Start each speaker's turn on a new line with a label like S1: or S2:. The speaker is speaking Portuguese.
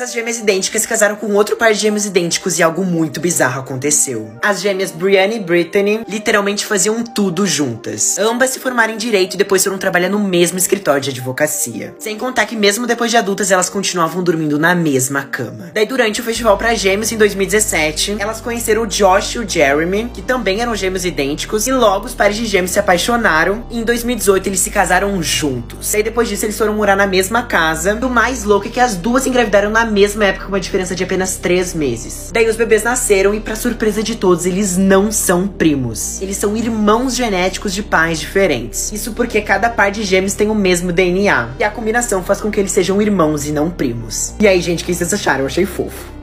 S1: Essas gêmeas idênticas se casaram com outro par de gêmeos idênticos e algo muito bizarro aconteceu. As gêmeas Brianna e Brittany literalmente faziam tudo juntas. Ambas se formaram em direito e depois foram trabalhar no mesmo escritório de advocacia. Sem contar que mesmo depois de adultas elas continuavam dormindo na mesma cama. Daí durante o festival para gêmeos em 2017, elas conheceram o Josh e o Jeremy, que também eram gêmeos idênticos, e logo os pares de gêmeos se apaixonaram e em 2018 eles se casaram juntos. Daí depois disso eles foram morar na mesma casa. E o mais louco é que as duas engravidaram na mesma época com uma diferença de apenas três meses. Daí os bebês nasceram e para surpresa de todos, eles não são primos. Eles são irmãos genéticos de pais diferentes. Isso porque cada par de gêmeos tem o mesmo DNA. E a combinação faz com que eles sejam irmãos e não primos. E aí, gente, o que vocês acharam? Eu achei fofo.